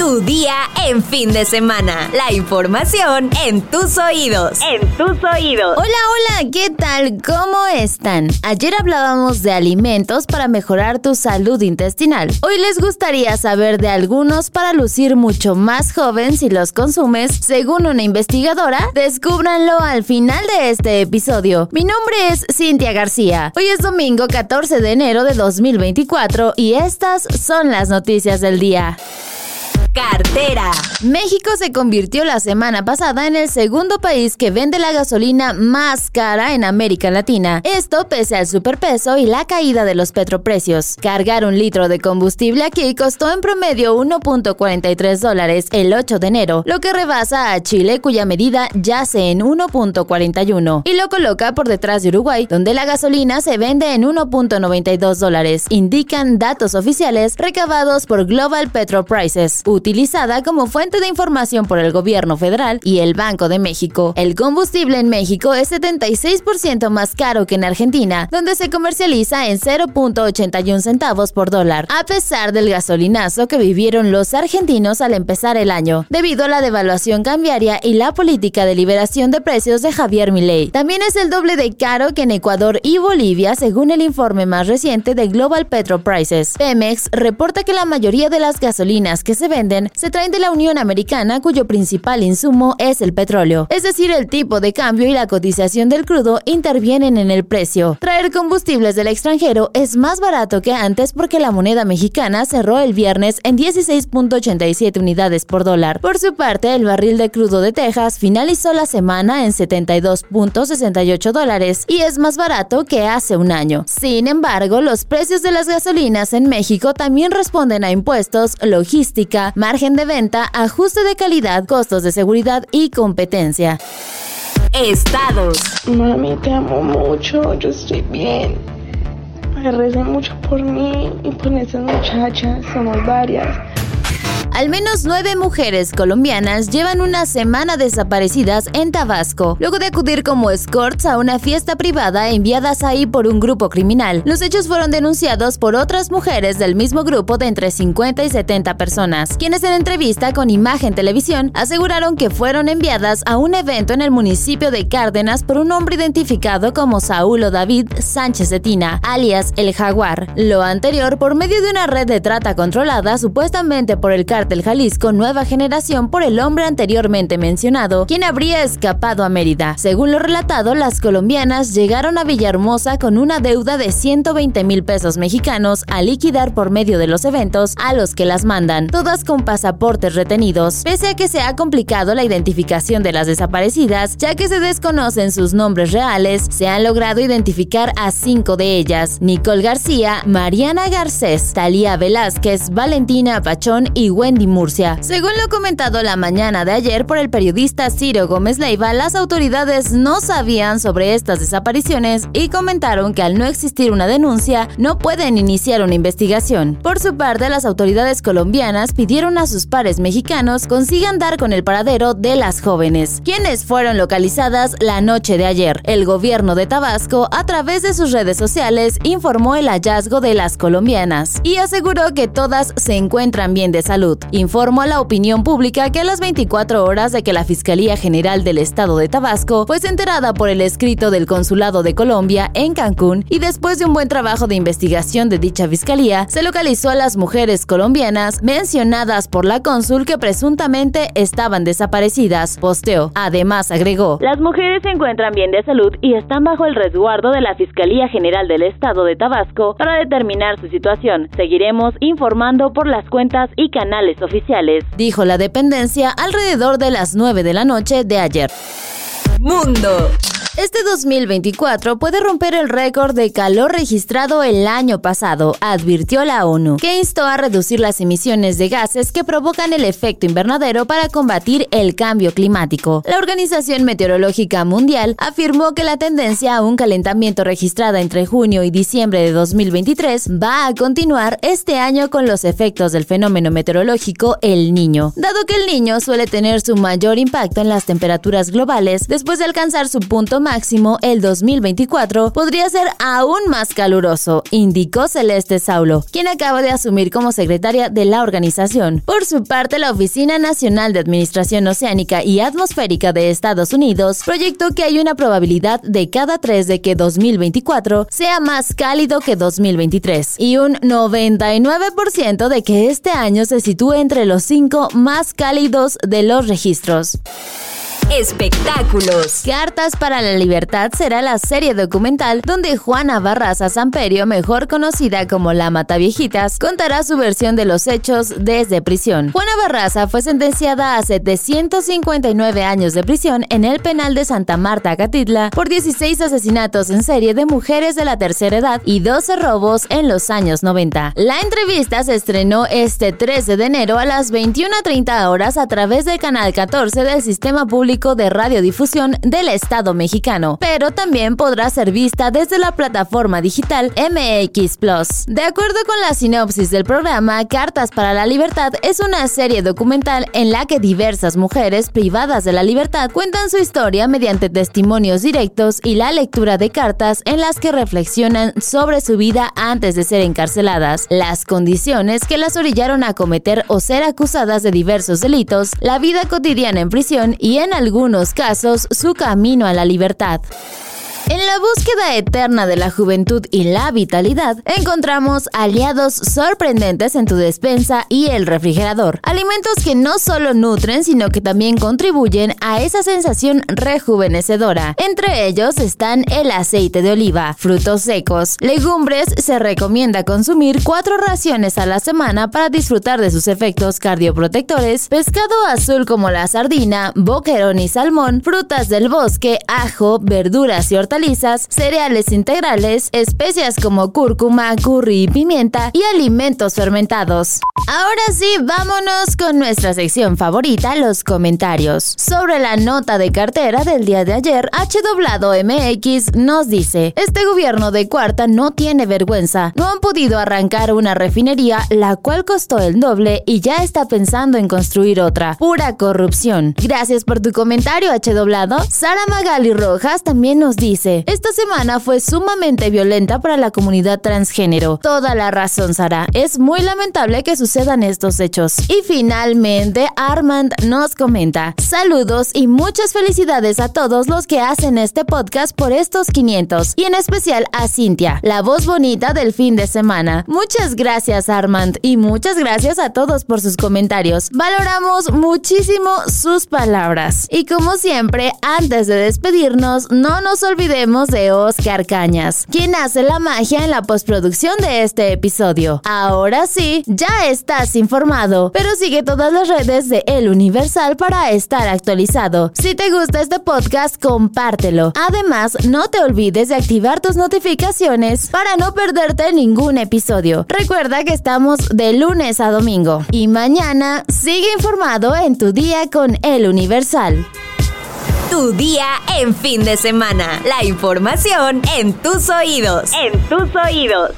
Tu día en fin de semana. La información en tus oídos. En tus oídos. Hola, hola, ¿qué tal? ¿Cómo están? Ayer hablábamos de alimentos para mejorar tu salud intestinal. Hoy les gustaría saber de algunos para lucir mucho más joven si los consumes. Según una investigadora, descúbranlo al final de este episodio. Mi nombre es Cintia García. Hoy es domingo 14 de enero de 2024 y estas son las noticias del día. Cartera. México se convirtió la semana pasada en el segundo país que vende la gasolina más cara en América Latina. Esto pese al superpeso y la caída de los petroprecios. Cargar un litro de combustible aquí costó en promedio 1.43 dólares el 8 de enero, lo que rebasa a Chile cuya medida yace en 1.41 y lo coloca por detrás de Uruguay, donde la gasolina se vende en 1.92 dólares, indican datos oficiales recabados por Global Petro Prices utilizada como fuente de información por el gobierno federal y el Banco de México. El combustible en México es 76% más caro que en Argentina, donde se comercializa en 0.81 centavos por dólar, a pesar del gasolinazo que vivieron los argentinos al empezar el año, debido a la devaluación cambiaria y la política de liberación de precios de Javier Milei. También es el doble de caro que en Ecuador y Bolivia, según el informe más reciente de Global Petro Prices. Pemex reporta que la mayoría de las gasolinas que se venden se traen de la Unión Americana cuyo principal insumo es el petróleo. Es decir, el tipo de cambio y la cotización del crudo intervienen en el precio. Traer combustibles del extranjero es más barato que antes porque la moneda mexicana cerró el viernes en 16.87 unidades por dólar. Por su parte, el barril de crudo de Texas finalizó la semana en 72.68 dólares y es más barato que hace un año. Sin embargo, los precios de las gasolinas en México también responden a impuestos, logística, margen de venta, ajuste de calidad, costos de seguridad y competencia. Estados. Mami, te amo mucho, yo estoy bien. Recen mucho por mí y por esas muchachas, somos varias. Al menos nueve mujeres colombianas llevan una semana desaparecidas en Tabasco, luego de acudir como escorts a una fiesta privada enviadas ahí por un grupo criminal. Los hechos fueron denunciados por otras mujeres del mismo grupo de entre 50 y 70 personas, quienes en entrevista con Imagen Televisión aseguraron que fueron enviadas a un evento en el municipio de Cárdenas por un hombre identificado como Saúl o David Sánchez Etina, alias El Jaguar. Lo anterior por medio de una red de trata controlada supuestamente por el del Jalisco Nueva Generación por el hombre anteriormente mencionado, quien habría escapado a Mérida. Según lo relatado, las colombianas llegaron a Villahermosa con una deuda de 120 mil pesos mexicanos a liquidar por medio de los eventos a los que las mandan, todas con pasaportes retenidos. Pese a que se ha complicado la identificación de las desaparecidas, ya que se desconocen sus nombres reales, se han logrado identificar a cinco de ellas: Nicole García, Mariana Garcés, Talía Velázquez, Valentina Pachón y Wendy Murcia. Según lo comentado la mañana de ayer por el periodista Ciro Gómez Leiva, las autoridades no sabían sobre estas desapariciones y comentaron que al no existir una denuncia, no pueden iniciar una investigación. Por su parte, las autoridades colombianas pidieron a sus pares mexicanos consigan dar con el paradero de las jóvenes, quienes fueron localizadas la noche de ayer. El gobierno de Tabasco, a través de sus redes sociales, informó el hallazgo de las colombianas y aseguró que todas se encuentran bien de salud informó a la opinión pública que a las 24 horas de que la Fiscalía General del Estado de Tabasco fue enterada por el escrito del Consulado de Colombia en Cancún y después de un buen trabajo de investigación de dicha fiscalía, se localizó a las mujeres colombianas mencionadas por la cónsul que presuntamente estaban desaparecidas. Posteó. Además, agregó: Las mujeres se encuentran bien de salud y están bajo el resguardo de la Fiscalía General del Estado de Tabasco para determinar su situación. Seguiremos informando por las cuentas y canales oficiales, dijo la dependencia alrededor de las 9 de la noche de ayer. Mundo. Este 2024 puede romper el récord de calor registrado el año pasado, advirtió la ONU, que instó a reducir las emisiones de gases que provocan el efecto invernadero para combatir el cambio climático. La Organización Meteorológica Mundial afirmó que la tendencia a un calentamiento registrada entre junio y diciembre de 2023 va a continuar este año con los efectos del fenómeno meteorológico El Niño, dado que el Niño suele tener su mayor impacto en las temperaturas globales después de alcanzar su punto más máximo el 2024 podría ser aún más caluroso, indicó Celeste Saulo, quien acaba de asumir como secretaria de la organización. Por su parte, la Oficina Nacional de Administración Oceánica y Atmosférica de Estados Unidos proyectó que hay una probabilidad de cada tres de que 2024 sea más cálido que 2023 y un 99% de que este año se sitúe entre los cinco más cálidos de los registros. Espectáculos. Cartas para la Libertad será la serie documental donde Juana Barraza Samperio, mejor conocida como la Mataviejitas, contará su versión de los hechos desde prisión. Juana Barraza fue sentenciada a 759 años de prisión en el penal de Santa Marta, Catitla, por 16 asesinatos en serie de mujeres de la tercera edad y 12 robos en los años 90. La entrevista se estrenó este 13 de enero a las 21.30 horas a través del canal 14 del Sistema Público de Radiodifusión del Estado mexicano, pero también podrá ser vista desde la plataforma digital MX Plus. De acuerdo con la sinopsis del programa, Cartas para la Libertad es una serie documental en la que diversas mujeres privadas de la libertad cuentan su historia mediante testimonios directos y la lectura de cartas en las que reflexionan sobre su vida antes de ser encarceladas, las condiciones que las orillaron a cometer o ser acusadas de diversos delitos, la vida cotidiana en prisión y en algunos casos su camino a la libertad. En la búsqueda eterna de la juventud y la vitalidad, encontramos aliados sorprendentes en tu despensa y el refrigerador. Alimentos que no solo nutren, sino que también contribuyen a esa sensación rejuvenecedora. Entre ellos están el aceite de oliva, frutos secos, legumbres. Se recomienda consumir cuatro raciones a la semana para disfrutar de sus efectos cardioprotectores, pescado azul como la sardina, boquerón y salmón, frutas del bosque, ajo, verduras y hortalizas cereales integrales, especias como cúrcuma, curry y pimienta y alimentos fermentados. Ahora sí, vámonos con nuestra sección favorita, los comentarios. Sobre la nota de cartera del día de ayer, H MX nos dice, este gobierno de cuarta no tiene vergüenza, no han podido arrancar una refinería la cual costó el doble y ya está pensando en construir otra. Pura corrupción. Gracias por tu comentario, H Sara Magali Rojas también nos dice, esta semana fue sumamente violenta para la comunidad transgénero. Toda la razón, Sara. Es muy lamentable que sucedan estos hechos. Y finalmente, Armand nos comenta, saludos y muchas felicidades a todos los que hacen este podcast por estos 500 y en especial a Cintia, la voz bonita del fin de semana. Muchas gracias Armand y muchas gracias a todos por sus comentarios. Valoramos muchísimo sus palabras. Y como siempre, antes de despedirnos, no nos olvidemos de Oscar Cañas, quien hace la magia en la postproducción de este episodio. Ahora sí, ya estás informado, pero sigue todas las redes de El Universal para estar actualizado. Si te gusta este podcast, compártelo. Además, no te olvides de activar tus notificaciones para no perderte ningún episodio. Recuerda que estamos de lunes a domingo. Y mañana sigue informado en tu día con El Universal. Tu día en fin de semana. La información en tus oídos. En tus oídos.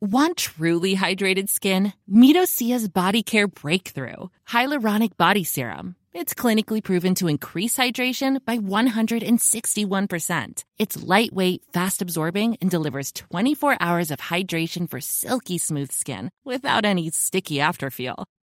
Want truly hydrated skin? Midosia's Body Care Breakthrough Hyaluronic Body Serum. It's clinically proven to increase hydration by 161%. It's lightweight, fast absorbing, and delivers 24 hours of hydration for silky smooth skin without any sticky afterfeel.